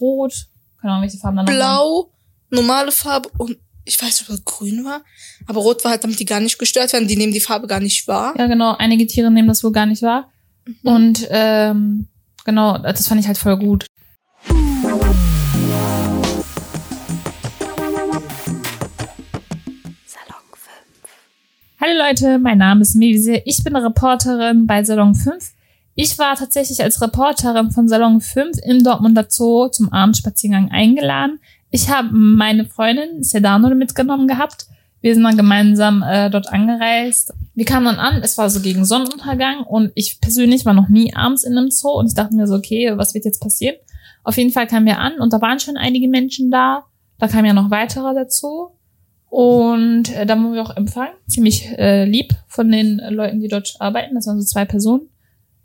Rot, keine Ahnung, welche Farben da noch waren. Blau, normale Farbe und ich weiß nicht, ob es grün war. Aber rot war halt, damit die gar nicht gestört werden. Die nehmen die Farbe gar nicht wahr. Ja, genau. Einige Tiere nehmen das wohl gar nicht wahr. Mhm. Und ähm, genau, das fand ich halt voll gut. Hallo Leute, mein Name ist Mevise. Ich bin Reporterin bei Salon 5. Ich war tatsächlich als Reporterin von Salon 5 im Dortmunder Zoo zum Abendspaziergang eingeladen. Ich habe meine Freundin Sedano mitgenommen gehabt. Wir sind dann gemeinsam äh, dort angereist. Wir kamen dann an, es war so gegen Sonnenuntergang und ich persönlich war noch nie abends in einem Zoo und ich dachte mir so, okay, was wird jetzt passieren? Auf jeden Fall kamen wir an und da waren schon einige Menschen da. Da kamen ja noch weitere dazu. Und äh, da wurden wir auch empfangen. Ziemlich äh, lieb von den Leuten, die dort arbeiten. Das waren so zwei Personen.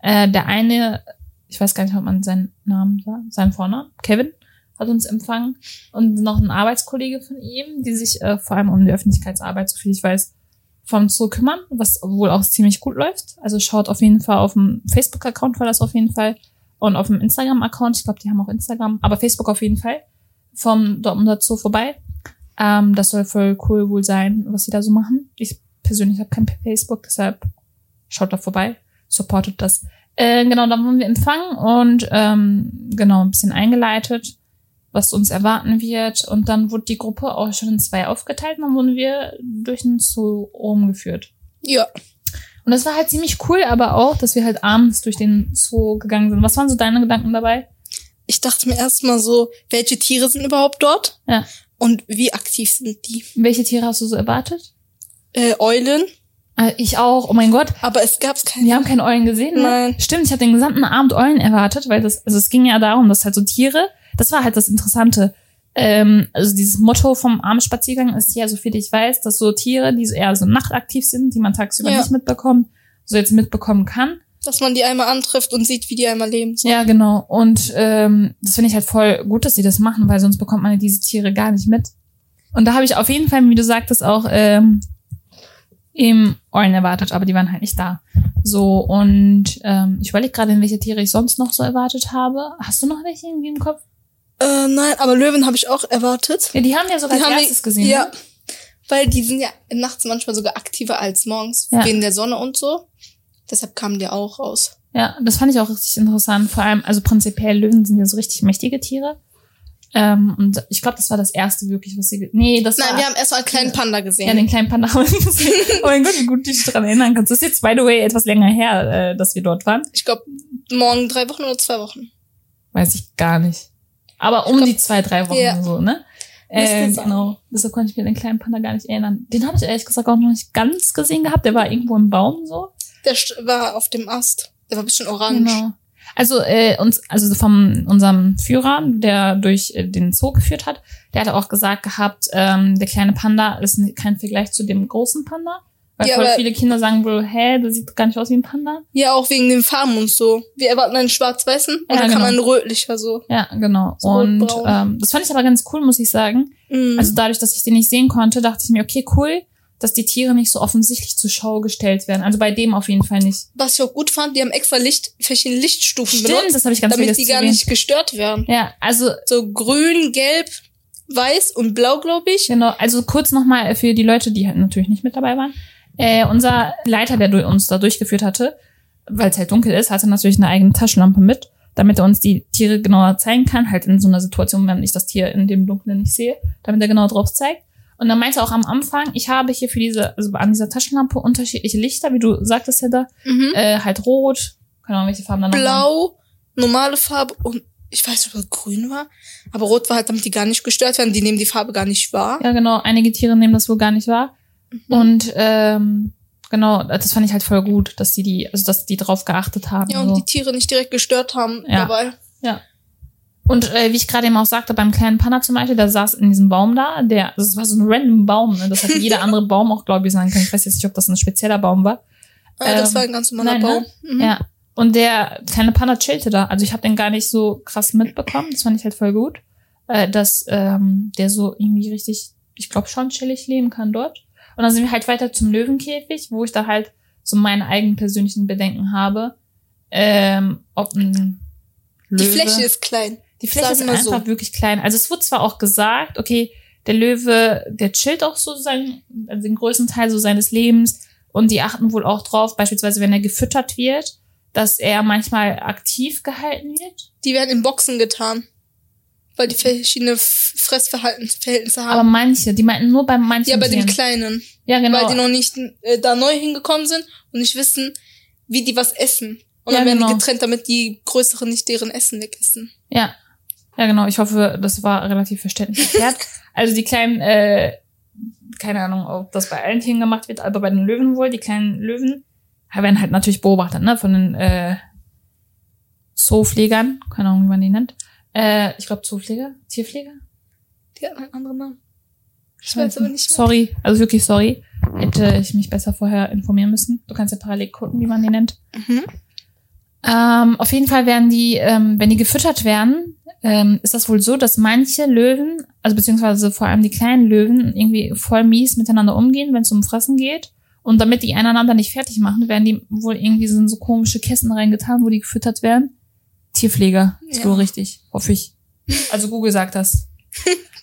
Äh, der eine, ich weiß gar nicht, ob man seinen Namen sah, seinen Vornamen, Kevin, hat uns empfangen. Und noch ein Arbeitskollege von ihm, die sich äh, vor allem um die Öffentlichkeitsarbeit, so viel ich weiß, vom Zoo kümmern, was wohl auch ziemlich gut läuft. Also schaut auf jeden Fall auf dem Facebook-Account war das auf jeden Fall. Und auf dem Instagram-Account, ich glaube, die haben auch Instagram, aber Facebook auf jeden Fall, vom Dortmunder Zoo vorbei. Ähm, das soll voll cool wohl sein, was sie da so machen. Ich persönlich habe kein Facebook, deshalb schaut da vorbei, supportet das. Äh, genau, dann wurden wir empfangen und ähm, genau ein bisschen eingeleitet, was uns erwarten wird. Und dann wurde die Gruppe auch schon in zwei aufgeteilt und dann wurden wir durch den Zoo rumgeführt. Ja. Und das war halt ziemlich cool, aber auch, dass wir halt abends durch den Zoo gegangen sind. Was waren so deine Gedanken dabei? Ich dachte mir erstmal so, welche Tiere sind überhaupt dort? Ja. Und wie aktiv sind die? Welche Tiere hast du so erwartet? Äh, Eulen. Äh, ich auch. Oh mein Gott. Aber es gab's keine. Wir haben keine Eulen gesehen, ne? Nein. Stimmt, ich habe den gesamten Abend Eulen erwartet, weil das, also es ging ja darum, dass halt so Tiere, das war halt das Interessante. Ähm, also dieses Motto vom Abendspaziergang ist ja, so viel ich weiß, dass so Tiere, die so eher so nachtaktiv sind, die man tagsüber Ja. nicht mitbekommt, so jetzt mitbekommen kann. Dass man die einmal antrifft und sieht, wie die einmal leben. Ja, genau. Und ähm, das finde ich halt voll gut, dass sie das machen, weil sonst bekommt man ja diese Tiere gar nicht mit. Und da habe ich auf jeden Fall, wie du sagtest, auch ähm, eben Eulen erwartet, aber die waren halt nicht da. So, und ähm, ich überlege gerade, in welche Tiere ich sonst noch so erwartet habe. Hast du noch welche irgendwie im Kopf? Äh, nein, aber Löwen habe ich auch erwartet. Ja, die haben wir sogar Die als erstes wir, gesehen. Ja. ne? Weil die sind ja nachts manchmal sogar aktiver als morgens, Ja. wegen der Sonne und so. Deshalb kamen die auch raus. Ja, das fand ich auch richtig interessant. Vor allem, also prinzipiell Löwen sind ja so richtig mächtige Tiere. Ähm, und ich glaube, das war das erste wirklich, was sie. Nee, das Nein, war. wir haben erst mal einen kleinen Panda gesehen. Ja, den kleinen Panda haben wir gesehen. Oh mein Gott, wie gut du dich daran erinnern kannst. Das ist jetzt, by the way, etwas länger her, äh, dass wir dort waren. ich glaube, morgen drei Wochen oder zwei Wochen. Weiß ich gar nicht. Aber um glaub- die zwei, drei Wochen Ja. so, ne? Äh, genau. Deshalb konnte ich mir den kleinen Panda gar nicht erinnern. Den habe ich ehrlich gesagt auch noch nicht ganz gesehen gehabt. Der war irgendwo im Baum so. Der war auf dem Ast. Der war ein bisschen orange. Genau. Also äh, uns, also von unserem Führer, der durch äh, den Zoo geführt hat, der hatte auch gesagt gehabt, ähm, der kleine Panda ist kein Vergleich zu dem großen Panda. Weil Ja, voll viele Kinder sagen wohl, hä, das sieht gar nicht aus wie ein Panda. Ja, auch wegen den Farben und so. Wir erwarten einen schwarz-weißen und Ja, dann genau. kam ein rötlicher so. Ja, genau. So und ähm, das fand ich aber ganz cool, muss ich sagen. Mhm. Also dadurch, dass ich den nicht sehen konnte, dachte ich mir, okay, cool, dass die Tiere nicht so offensichtlich zur Schau gestellt werden. Also bei dem auf jeden Fall nicht. Was ich auch gut fand, die haben extra Licht, verschiedene Lichtstufen Stimmt, benutzt, das habe ich ganz damit die gar nicht gestört werden. Ja, also So grün, gelb, weiß und blau, glaube ich. Genau, also kurz nochmal für die Leute, die halt natürlich nicht mit dabei waren. Äh, unser Leiter, der uns da durchgeführt hatte, weil es halt dunkel ist, hatte natürlich eine eigene Taschenlampe mit, damit er uns die Tiere genauer zeigen kann, halt in so einer Situation, wenn ich das Tier in dem Dunkeln nicht sehe, damit er genau drauf zeigt. Und dann meinte er auch am Anfang, ich habe hier für diese, also an dieser Taschenlampe unterschiedliche Lichter, wie du sagtest ja da, Mhm. äh, halt rot, keine Ahnung, welche Farben da noch waren. Blau, normale Farbe und ich weiß nicht, ob es grün war. Aber rot war halt, damit die gar nicht gestört werden. Die nehmen die Farbe gar nicht wahr. Ja, genau. Einige Tiere nehmen das wohl gar nicht wahr. Mhm. Und ähm, genau, das fand ich halt voll gut, dass die die, also dass die drauf geachtet haben. Ja, und so. die Tiere nicht direkt gestört haben Ja. dabei. Und äh, wie ich gerade eben auch sagte, beim kleinen Panda zum Beispiel, der saß in diesem Baum da, der, das war so ein random Baum, ne? das hätte jeder andere Baum auch, glaube ich, sein können. Ich weiß jetzt nicht, ob das ein spezieller Baum war. Das Ähm, war ein ganz normaler nein, Baum. ne? Mhm. Ja. Und der kleine Panda chillte da. Also ich habe den gar nicht so krass mitbekommen. Das fand ich halt voll gut. Äh, dass ähm, der so irgendwie richtig, ich glaube schon chillig leben kann dort. Und dann sind wir halt weiter zum Löwenkäfig, wo ich da halt so meine eigenen persönlichen Bedenken habe. Ähm, ob ein Die Löwe, Fläche ist klein. Die Fläche ist einfach so. wirklich klein. Also es wurde zwar auch gesagt, okay, der Löwe, der chillt auch so sein, also den größten Teil so seines Lebens und die achten wohl auch drauf, beispielsweise wenn er gefüttert wird, dass er manchmal aktiv gehalten wird. Die werden in Boxen getan. Weil die verschiedene Fressverhaltensverhältnisse Aber haben. manche, die meinten nur bei manchen ja, bei den Tieren. Kleinen. Ja, genau. Weil die noch nicht äh, da neu hingekommen sind und nicht wissen, wie die was essen. Und Ja, dann werden genau. die getrennt, damit die Größeren nicht deren Essen wegessen. Ja. Ja, genau. Ich hoffe, das war relativ verständlich erklärt. also die kleinen, äh, keine Ahnung, ob das bei allen Tieren gemacht wird, aber bei den Löwen wohl, die kleinen Löwen werden halt natürlich beobachtet, ne, von den äh, Zoopflegern, keine Ahnung, wie man die nennt. Äh, ich glaube Zoopfleger, Tierpfleger. Die hatten einen anderen Namen. Ich weiß aber nicht mehr. Sorry, also wirklich sorry. Hätte ich mich besser vorher informieren müssen. Du kannst ja parallel gucken, wie man die nennt. Mhm. Ähm, auf jeden Fall werden die, ähm, wenn die gefüttert werden, ähm, ist das wohl so, dass manche Löwen, also beziehungsweise vor allem die kleinen Löwen, irgendwie voll mies miteinander umgehen, wenn es um Fressen geht. Und damit die einander nicht fertig machen, werden die wohl irgendwie so in so komische Kästen reingetan, wo die gefüttert werden. Tierpfleger, ist Ja. wohl richtig, hoffe ich. Also Google sagt das.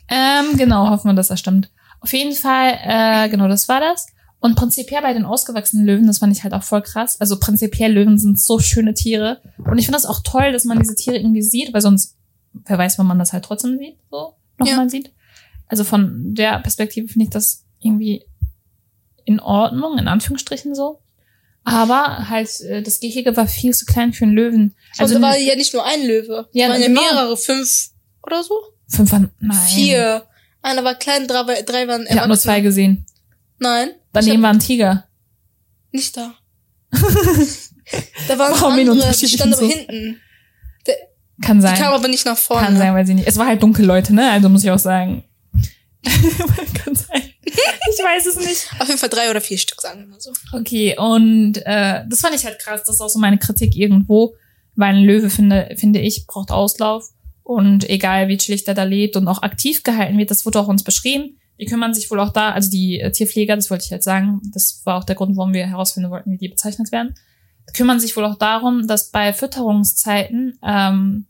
ähm, genau, hoffen wir, dass das stimmt. Auf jeden Fall, äh, genau, das war das. Und prinzipiell bei den ausgewachsenen Löwen, das fand ich halt auch voll krass. Also prinzipiell Löwen sind so schöne Tiere. Und ich finde das auch toll, dass man diese Tiere irgendwie sieht, weil sonst, wer weiß, wann man das halt trotzdem sieht, so, nochmal sieht. Also von der Perspektive finde ich das irgendwie in Ordnung, in Anführungsstrichen so. Aber halt, äh, das Gehege war viel zu klein für einen Löwen. Also da war ja nicht nur ein Löwe. Ja, Ja, waren ja genau. mehrere, fünf oder so? fünf waren, nein. Vier. Einer war klein, drei, drei waren Ich habe nur zwei gesehen. Nein. Daneben war ein Tiger. nicht da. da waren Warum andere, die standen aber Zoos? hinten. Kann Die sein. kamen aber nicht nach vorne. Kann sein, weil sie nicht. Es war halt dunkel, Leute, ne? Also muss ich auch sagen. Kann sein. Ich weiß es nicht. Auf jeden Fall drei oder vier Stück, sagen wir mal so. Okay, und äh, das fand ich halt krass. Das ist auch so meine Kritik irgendwo, weil ein Löwe, finde, finde ich, braucht Auslauf. Und egal, wie chillig der da lebt und auch aktiv gehalten wird, das wurde auch uns beschrieben. Die kümmern sich wohl auch da, also die äh, Tierpfleger, das wollte ich halt sagen, das war auch der Grund, warum wir herausfinden wollten, wie die bezeichnet werden, kümmern sich wohl auch darum, dass bei Fütterungszeiten ähm,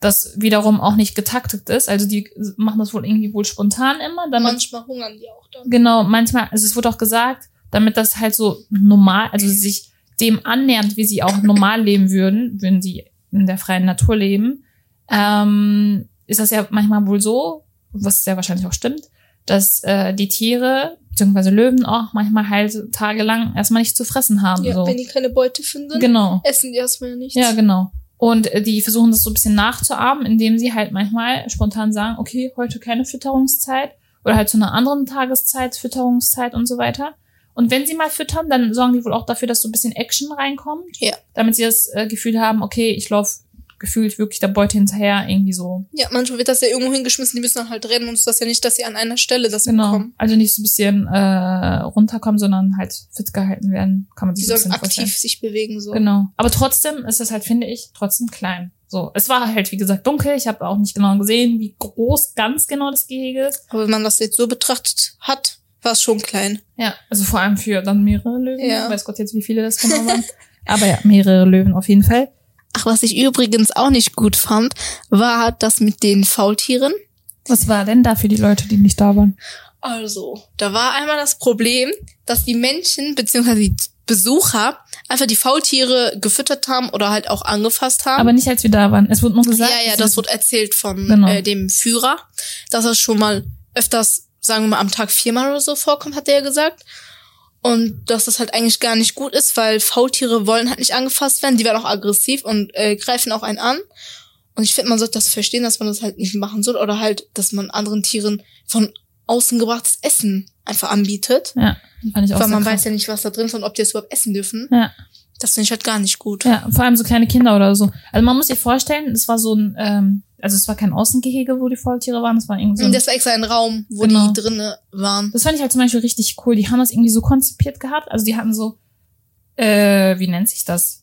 das wiederum auch nicht getaktet ist. Also die machen das wohl irgendwie wohl spontan immer, damit Manchmal hungern die auch dann. Genau, manchmal, also es wurde auch gesagt, damit das halt so normal, also sich dem annähernd, wie sie auch normal leben würden, würden sie in der freien Natur leben, ähm, ist das ja manchmal wohl so, was sehr wahrscheinlich auch stimmt, dass äh, die Tiere, beziehungsweise Löwen auch manchmal halt tagelang erstmal nichts zu fressen haben. Ja, so. wenn die keine Beute finden, Genau. essen die erstmal nichts. Ja, genau. Und äh, die versuchen das so ein bisschen nachzuahmen, indem sie halt manchmal spontan sagen, okay, heute keine Fütterungszeit oder halt zu einer anderen Tageszeit, Fütterungszeit und so weiter. Und wenn sie mal füttern, dann sorgen die wohl auch dafür, dass so ein bisschen Action reinkommt. Ja. Damit sie das äh, Gefühl haben, okay, ich laufe gefühlt wirklich der Beute hinterher, irgendwie so. Ja, manchmal wird das ja irgendwo hingeschmissen, die müssen dann halt rennen und es ist das ja nicht, dass sie an einer Stelle das Genau. bekommen. Also nicht so ein bisschen äh, runterkommen, sondern halt fit gehalten werden. Kann man Die sich so ein sollen bisschen vorstellen. aktiv sich bewegen, so. Genau. Aber trotzdem ist es halt, finde ich, trotzdem klein. So, es war halt, wie gesagt, dunkel. Ich habe auch nicht genau gesehen, wie groß ganz genau das Gehege ist. Aber wenn man das jetzt so betrachtet hat, war es schon klein. Ja, also vor allem für dann mehrere Löwen. Ja. Weiß Gott jetzt, wie viele das genau waren. Aber ja, mehrere Löwen auf jeden Fall. Ach, was ich übrigens auch nicht gut fand, war das mit den Faultieren. Was war denn da für die Leute, die nicht da waren? Also, da war einmal das Problem, dass die Menschen bzw. die Besucher einfach die Faultiere gefüttert haben oder halt auch angefasst haben. Aber nicht, als wir da waren. Es wurde nur gesagt. ja, ja, das wurde erzählt von Genau. äh, dem Führer, dass das schon mal öfters, sagen wir mal, am Tag viermal oder so vorkommt, hat er ja gesagt. Und dass das halt eigentlich gar nicht gut ist, weil Faultiere wollen halt nicht angefasst werden, die werden auch aggressiv und äh, greifen auch einen an. Und ich finde, man sollte das verstehen, dass man das halt nicht machen soll oder halt, dass man anderen Tieren von außen gebrachtes Essen einfach anbietet. Ja, fand ich auch weil man krass. weiß ja nicht, was da drin ist und ob die es überhaupt essen dürfen. Ja. Das finde ich halt gar nicht gut. Ja, vor allem so kleine Kinder oder so. Also man muss sich vorstellen, es war so ein, ähm, also es war kein Außengehege, wo die Faultiere waren, es war irgendwie so Und ein, das war extra ein Raum, wo Genau. die drinne waren. Das fand ich halt zum Beispiel richtig cool. Die haben das irgendwie so konzipiert gehabt. Also die hatten so, äh, wie nennt sich das?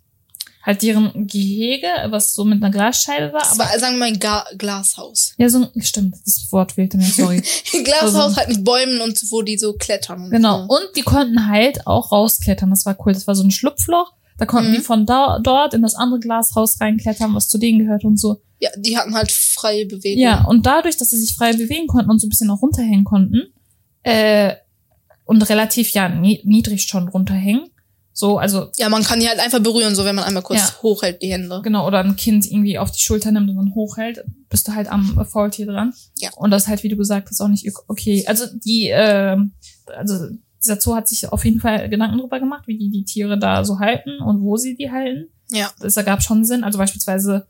Halt deren Gehege, was so mit einer Glasscheibe war. Das Aber war, sagen wir mal, ein Ga Glashaus. ja, so ein, stimmt, das Wort fehlte mir, sorry. Ein Glashaus Also- halt mit Bäumen und wo die so klettern. Genau. So. Und die konnten halt auch rausklettern. Das war cool. Das war so ein Schlupfloch. Da konnten Mhm. die von da, dort in das andere Glashaus reinklettern, was zu denen gehört und so. Ja, die hatten halt freie Bewegung. Ja, und dadurch, dass sie sich frei bewegen konnten und so ein bisschen auch runterhängen konnten, äh, und relativ ja ni- niedrig schon runterhängen, so, also Ja, man kann die halt einfach berühren, so wenn man einmal kurz Ja. hochhält, die Hände. genau, oder ein Kind irgendwie auf die Schulter nimmt und dann hochhält, bist du halt am Faultier dran. Ja. Und das halt, wie du gesagt hast, auch nicht okay. Also die, äh, also dieser Zoo hat sich auf jeden Fall Gedanken drüber gemacht, wie die die Tiere da so halten und wo sie die halten. Ja. Das ergab schon Sinn. Also beispielsweise,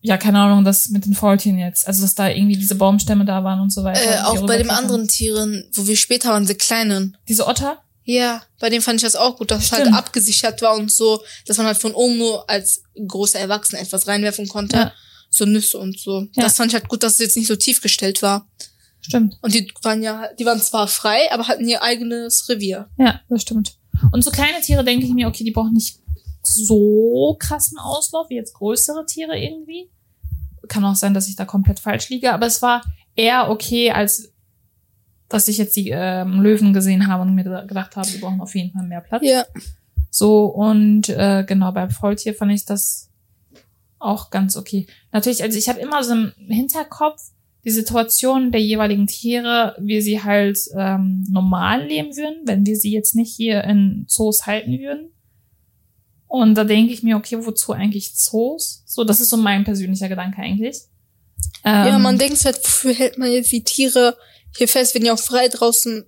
ja, keine Ahnung, das mit den Faultieren jetzt. Also, dass da irgendwie diese Baumstämme da waren und so weiter. Äh, auch bei den anderen Tieren, wo wir später waren, die kleinen. Diese Otter? Ja, bei dem fand ich das auch gut, dass es halt Stimmt. abgesichert war und so, dass man halt von oben nur als großer Erwachsener etwas reinwerfen konnte. Ja. So Nüsse und so. Ja. Das fand ich halt gut, dass es jetzt nicht so tief gestellt war. Stimmt. Und die waren ja, die waren zwar frei, aber hatten ihr eigenes Revier. Ja, das stimmt. Und so kleine Tiere denke ich mir, okay, die brauchen nicht so krassen Auslauf wie jetzt größere Tiere irgendwie. Kann auch sein, dass ich da komplett falsch liege, aber es war eher okay, als dass ich jetzt die ähm, Löwen gesehen habe und mir gedacht habe, die brauchen auf jeden Fall mehr Platz. Ja. So, und äh, genau, beim Faultier fand ich das auch ganz okay. Natürlich, also ich habe immer so im Hinterkopf die Situation der jeweiligen Tiere, wie sie halt ähm, normal leben würden, wenn wir sie jetzt nicht hier in Zoos halten würden. Und da denke ich mir, okay, wozu eigentlich Zoos? So, das ist so mein persönlicher Gedanke eigentlich. ja, Ähm, man denkt halt, wofür hält man jetzt die Tiere hier fest, wenn die auch frei draußen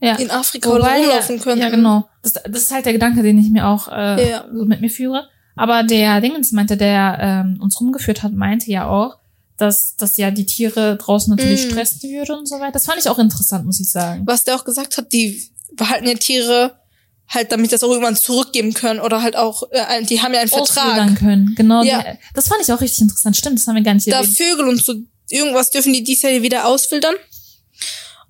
ja. in Afrika oder Wobei, rumlaufen können? Ja, genau. Das, das ist halt der Gedanke, den ich mir auch äh, Ja. so mit mir führe. Aber der Dingens meinte, der ähm, uns rumgeführt hat, meinte ja auch, dass, dass ja die Tiere draußen natürlich Mm. stressen würde und so weiter. Das fand ich auch interessant, muss ich sagen. Was der auch gesagt hat, die behalten ja Tiere halt, damit das auch irgendwann zurückgeben können oder halt auch, äh, die haben ja einen Vertrag. können. Genau. Ja. Die, das fand ich auch richtig interessant. Stimmt, das haben wir gar nicht Da erwähnt. Vögel und so irgendwas dürfen die dies Jahr wieder auswildern.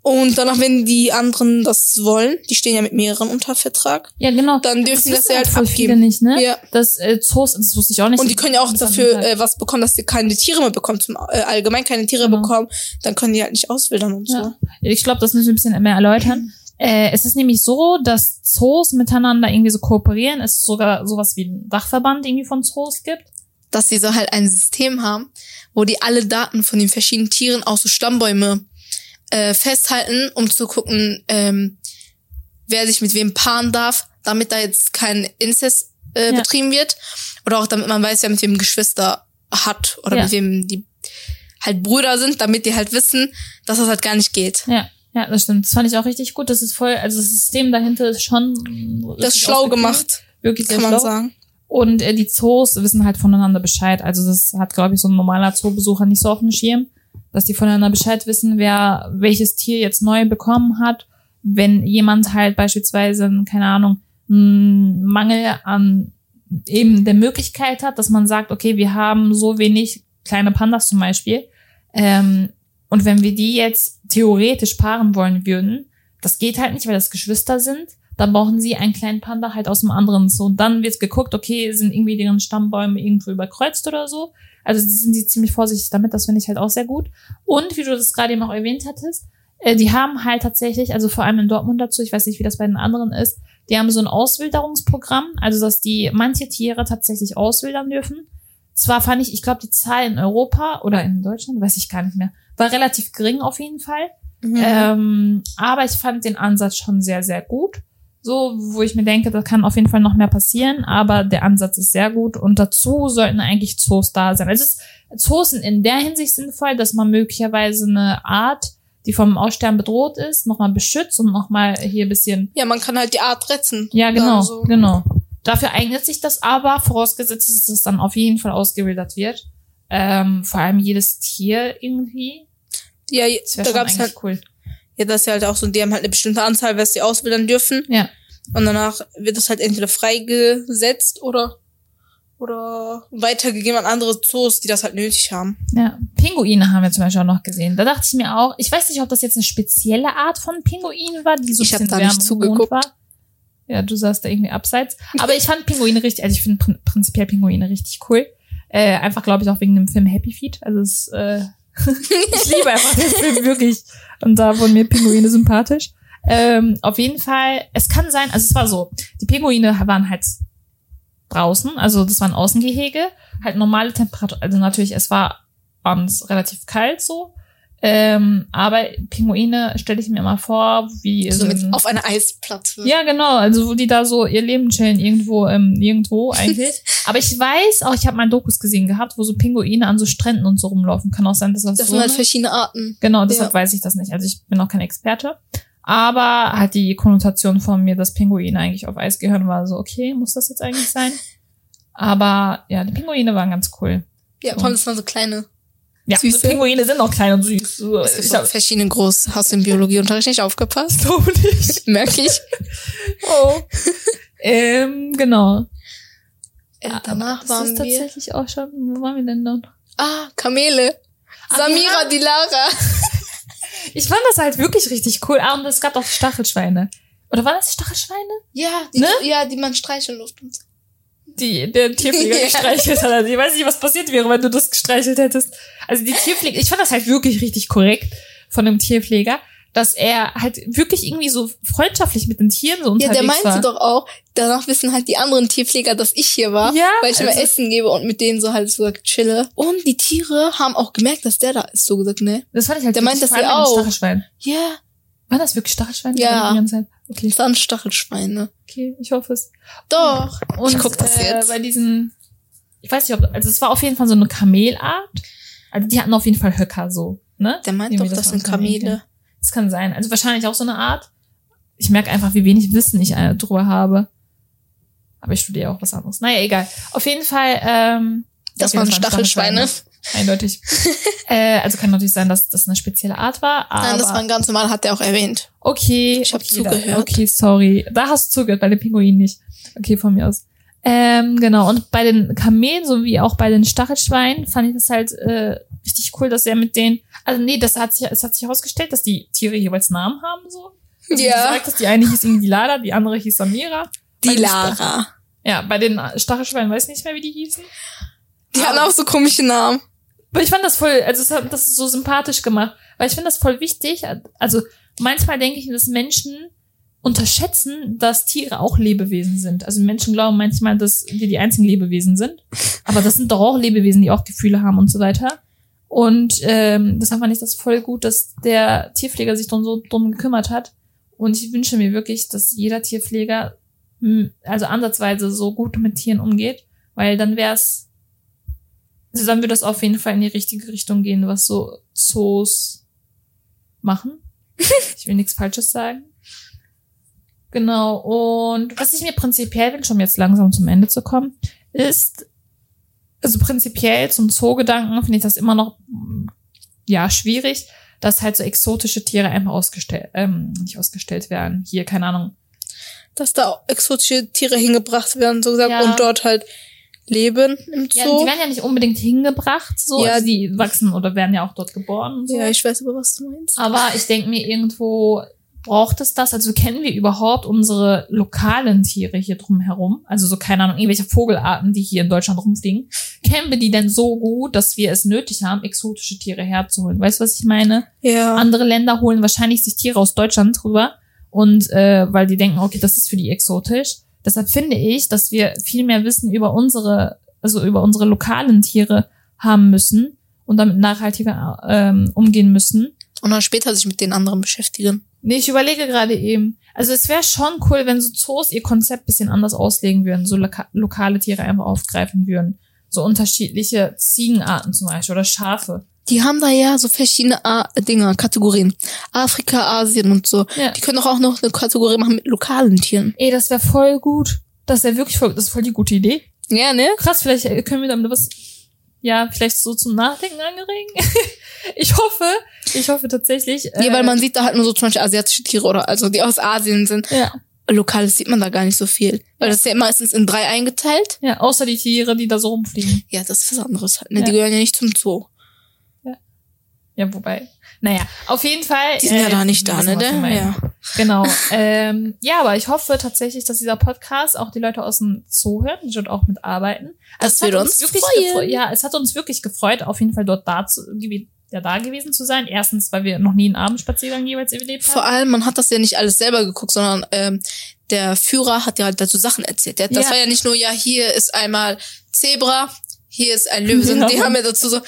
Und danach, wenn die anderen das wollen, die stehen ja mit mehreren unter Vertrag, Ja, genau. dann dürfen die das wissen ja halt voll viele abgeben. nicht, ne? Ja. Das äh, Zoos, das wusste ich auch nicht. Und die können ja auch dafür äh, was bekommen, dass die keine Tiere mehr bekommen, zum, äh, allgemein keine Tiere Genau. bekommen, dann können die halt nicht auswildern und so. Ja. Ich glaube, das müssen wir ein bisschen mehr erläutern. Äh, es ist nämlich so, dass Zoos miteinander irgendwie so kooperieren. Es sogar sowas wie ein Dachverband irgendwie von Zoos gibt. Dass sie so halt ein System haben, wo die alle Daten von den verschiedenen Tieren, auch so Stammbäume, äh, festhalten, um zu gucken, ähm, wer sich mit wem paaren darf, damit da jetzt kein Inzest äh, Ja. betrieben wird. Oder auch damit man weiß, wer mit wem Geschwister hat oder Ja. mit wem die halt Brüder sind, damit die halt wissen, dass das halt gar nicht geht. Ja, ja, das stimmt. Das fand ich auch richtig gut. Das ist voll, also das System dahinter ist schon Das ist schlau gemacht, Wirklich sehr kann man schlau. sagen. Und äh, die Zoos wissen halt voneinander Bescheid. Also das hat, glaube ich, so ein normaler Zoobesucher nicht so auf dem Schirm, dass die voneinander Bescheid wissen, wer welches Tier jetzt neu bekommen hat. Wenn jemand halt beispielsweise, keine Ahnung, einen Mangel an eben der Möglichkeit hat, dass man sagt, okay, wir haben so wenig kleine Pandas zum Beispiel. Ähm, und wenn wir die jetzt theoretisch paaren wollen würden, das geht halt nicht, weil das Geschwister sind. Dann brauchen sie einen kleinen Panda halt aus dem anderen Zoo. Und dann wird geguckt, okay, sind irgendwie deren Stammbäume irgendwo überkreuzt oder so. Also sind sie ziemlich vorsichtig damit, das finde ich halt auch sehr gut. Und wie du das gerade eben auch erwähnt hattest, äh, die haben halt tatsächlich, also vor allem in Dortmund dazu, ich weiß nicht, wie das bei den anderen ist, die haben so ein Auswilderungsprogramm, also dass die manche Tiere tatsächlich auswildern dürfen. Zwar fand ich, ich glaube, die Zahl in Europa oder in Deutschland, weiß ich gar nicht mehr, war relativ gering auf jeden Fall. Mhm. Ähm, aber ich fand den Ansatz schon sehr, sehr gut. So, wo ich mir denke, da kann auf jeden Fall noch mehr passieren, aber der Ansatz ist sehr gut und dazu sollten eigentlich Zoos da sein. Also es ist, Zoos sind in der Hinsicht sinnvoll, dass man möglicherweise eine Art, die vom Aussterben bedroht ist, nochmal beschützt und nochmal hier ein bisschen ja, man kann halt die Art retten. ja, genau, so. genau. Dafür eignet sich das aber, vorausgesetzt, dass es dann auf jeden Fall ausgewildert wird. Ähm, vor allem jedes Tier irgendwie. Ja, da gab's eigentlich halt, cool. Ja, das ist ja halt auch so, die haben halt eine bestimmte Anzahl, was sie auswildern dürfen. Ja. Und danach wird das halt entweder freigesetzt oder, oder weitergegeben an andere Zoos, die das halt nötig haben. Ja, Pinguine haben wir zum Beispiel auch noch gesehen. Da dachte ich mir auch, ich weiß nicht, ob das jetzt eine spezielle Art von Pinguin war, die so ein Ich hab bisschen da nicht zugeguckt. war. Ja, du saßt da irgendwie abseits. Aber ich fand Pinguine richtig, also ich finde prin prinzipiell Pinguine richtig cool. Äh, einfach, glaube ich, auch wegen dem Film Happy Feet. Also es, äh, ich liebe einfach den Film wirklich. Und da wurden mir Pinguine sympathisch. Ähm, auf jeden Fall, es kann sein, also es war so, die Pinguine waren halt draußen, also das waren Außengehege, halt normale Temperatur, also natürlich, es war abends relativ kalt so, ähm, aber Pinguine stelle ich mir immer vor, wie So mit auf einer Eisplatte. ja, genau. Also wo die da so ihr Leben chillen irgendwo, ähm, irgendwo eigentlich. Aber ich weiß auch, ich habe mal Dokus gesehen gehabt, wo so Pinguine an so Stränden und so rumlaufen. Kann auch sein, dass das, Das so sind halt eine- verschiedene Arten. Genau, deshalb Ja. weiß ich das nicht. Also ich bin auch kein Experte. Aber halt die Konnotation von mir, dass Pinguine eigentlich auf Eis gehören, war so, okay, muss das jetzt eigentlich sein? Aber ja, die Pinguine waren ganz cool. Ja, vor allem das waren so kleine. Ja, Süße. Pinguine sind auch klein und süß. So, ich so hab, verschiedene groß. Hast du im Biologieunterricht nicht aufgepasst? glaube nicht. Merke ich. Oh. ähm, genau. Äh, Aber danach das waren ist wir. tatsächlich auch schon, wo waren wir denn dann? Ah, Kamele. Ah, Samira, ja. die Lara. Ich fand das halt wirklich richtig cool. Ah, und es gab auch Stachelschweine. Oder waren das Stachelschweine? Ja, die, Ne? ja, die man streicheln durfte. Die der Tierpfleger Ja. gestreichelt hat. Also ich weiß nicht, was passiert wäre, wenn du das gestreichelt hättest. Also die Tierpfleger, ich fand das halt wirklich richtig korrekt von dem Tierpfleger, dass er halt wirklich irgendwie so freundschaftlich mit den Tieren so Ja, unterwegs der meinte war. doch auch, danach wissen halt die anderen Tierpfleger, dass ich hier war. Ja, Weil ich immer also- Essen gebe und mit denen so halt so chille. Und die Tiere haben auch gemerkt, dass der da ist, so gesagt, ne? Das fand ich halt Der meint das ja auch. Ja, War das wirklich Stachelschwein? Ja. Okay, das waren Stachelschweine. okay, ich hoffe es. Doch. Und ich guck das äh, jetzt. bei diesen, ich weiß nicht, ob, also es war auf jeden Fall so eine Kamelart. Also die hatten auf jeden Fall Höcker so, ne? Der meint Irgendwie doch, das sind Amerika. Kamele. Das kann sein. Also wahrscheinlich auch so eine Art. Ich merke einfach, wie wenig Wissen ich äh, drüber habe. Aber ich studiere auch was anderes. Naja, egal. Auf jeden Fall, ähm, Das okay, waren Stachelschweine. Eindeutig. äh, also kann natürlich sein, dass das eine spezielle Art war. Aber Nein, das waren ganz normal, hat er auch erwähnt. Okay. Ich hab okay, zugehört. Da, okay, sorry. Da hast du zugehört, bei den Pinguinen nicht. Okay, von mir aus. Ähm, genau. Und bei den Kamelen sowie auch bei den Stachelschweinen fand ich das halt äh, richtig cool, dass er mit denen. Also nee, das hat sich, es hat sich herausgestellt, dass die Tiere jeweils Namen haben so. Also Ja. Du sagtest, die eine hieß irgendwie Lada, die andere hieß Samira. Die Lara. Ja, bei den Stachelschweinen weiß ich nicht mehr, wie die hießen. Die hatten auch so komische Namen. Aber ich fand das voll, also es hat das ist so sympathisch gemacht, weil ich finde das voll wichtig. Also manchmal denke ich, dass Menschen unterschätzen, dass Tiere auch Lebewesen sind. Also Menschen glauben manchmal, dass wir die einzigen Lebewesen sind, aber das sind doch auch Lebewesen, die auch Gefühle haben und so weiter. Und ähm, deshalb fand ich das voll gut, dass der Tierpfleger sich drum so drum gekümmert hat. Und ich wünsche mir wirklich, dass jeder Tierpfleger also ansatzweise so gut mit Tieren umgeht, weil dann wäre es dann wird das auf jeden Fall in die richtige Richtung gehen, was so Zoos machen. Ich will nichts Falsches sagen. Genau. Und was ich mir prinzipiell wünsche, um jetzt langsam zum Ende zu kommen, ist, also prinzipiell zum Zoo-Gedanken finde ich das immer noch, mm, ja, schwierig, dass halt so exotische Tiere einfach ausgestellt, ähm, nicht ausgestellt werden. Hier, keine Ahnung, Dass da auch exotische Tiere hingebracht werden, so gesagt, Ja. und dort halt leben im Ja, Zoo. die werden ja nicht unbedingt hingebracht, so. Ja. Also die wachsen oder werden ja auch dort geboren. So. Ja, ich weiß aber, was du meinst. Aber ich denke mir, irgendwo braucht es das. Also kennen wir überhaupt unsere lokalen Tiere hier drumherum? Also so, keine Ahnung, irgendwelche Vogelarten, die hier in Deutschland rumfliegen. Kennen wir die denn so gut, dass wir es nötig haben, exotische Tiere herzuholen? Weißt du, was ich meine? Ja. Andere Länder holen wahrscheinlich sich Tiere aus Deutschland rüber. Und äh, weil die denken, okay, das ist für die exotisch. Deshalb finde ich, dass wir viel mehr Wissen über unsere, also über unsere lokalen Tiere haben müssen und damit nachhaltiger ähm, umgehen müssen. Und dann später sich mit den anderen beschäftigen. Nee, ich überlege gerade eben. Also es wäre schon cool, wenn so Zoos ihr Konzept bisschen anders auslegen würden, so loka lokale Tiere einfach aufgreifen würden. So unterschiedliche Ziegenarten zum Beispiel oder Schafe. Die haben da ja so verschiedene A Dinger, Kategorien. Afrika, Asien und so. Ja. Die können doch auch noch eine Kategorie machen mit lokalen Tieren. Ey, das wäre voll gut. Das wäre wirklich voll, das ist voll die gute Idee. Ja, ne? Krass, vielleicht äh, können wir damit was, ja, vielleicht so zum Nachdenken angeregen. ich hoffe, ich hoffe tatsächlich. Ja, weil man sieht da halt nur so zum Beispiel asiatische Tiere oder also die aus Asien sind. ja, Lokales sieht man da gar nicht so viel. Weil das ist ja meistens in drei eingeteilt. ja, außer die Tiere, die da so rumfliegen. Ja, das ist was anderes halt. Ne? Ja. Die gehören ja nicht zum Zoo. Ja, wobei. Naja, auf jeden Fall. Die sind ja äh, da nicht da, ne? Der? Ja. Genau. ähm, ja, aber ich hoffe tatsächlich, dass dieser Podcast auch die Leute aus dem Zoo hören, die dort auch mitarbeiten. Das es hat würde uns wirklich freuen. gefreut. Ja, es hat uns wirklich gefreut, auf jeden Fall dort da zu, ja, da gewesen zu sein. Erstens, weil wir noch nie einen Abendspaziergang jeweils erlebt haben. Vor allem, man hat das ja nicht alles selber geguckt, sondern ähm, der Führer hat ja halt dazu Sachen erzählt. Der, das Ja. war ja nicht nur, ja, hier ist einmal Zebra, hier ist ein Löwe, sondern die Ja. haben ja dazu so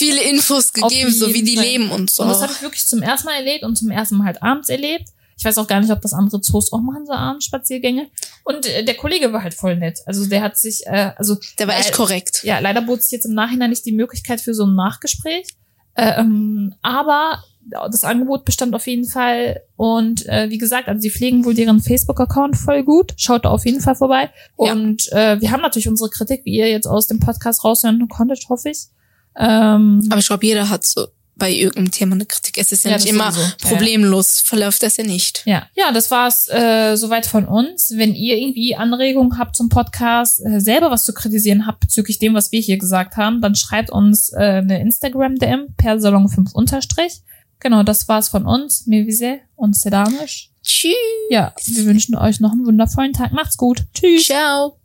viele Infos gegeben, so wie die Fall. leben und so. Und das habe ich wirklich zum ersten Mal erlebt und zum ersten Mal halt abends erlebt. Ich weiß auch gar nicht, ob das andere Zoos auch machen, so Abendspaziergänge. Und äh, der Kollege war halt voll nett. Also der hat sich, äh, also der war echt äh, korrekt. ja, leider bot sich jetzt im Nachhinein nicht die Möglichkeit für so ein Nachgespräch. Äh, ähm, aber das Angebot bestand auf jeden Fall. Und äh, wie gesagt, also sie pflegen wohl deren Facebook-Account voll gut. Schaut da auf jeden Fall vorbei. Ja. Und äh, wir haben natürlich unsere Kritik, wie ihr jetzt aus dem Podcast raushören konntet, hoffe ich. Ähm, Aber ich glaube, jeder hat so bei irgendeinem Thema eine Kritik. Es ist ja, Ja, nicht immer. Ja. problemlos, verläuft das ja nicht. Ja, ja, das war's äh, soweit von uns. Wenn ihr irgendwie Anregungen habt zum Podcast, äh, selber was zu kritisieren habt bezüglich dem, was wir hier gesagt haben, dann schreibt uns äh, eine Instagram-DM per Salon5 unterstrich. Genau, das war's von uns. Mevise und Sedanisch. Tschüss. Ja, wir wünschen euch noch einen wundervollen Tag. Macht's gut. Tschüss. Ciao.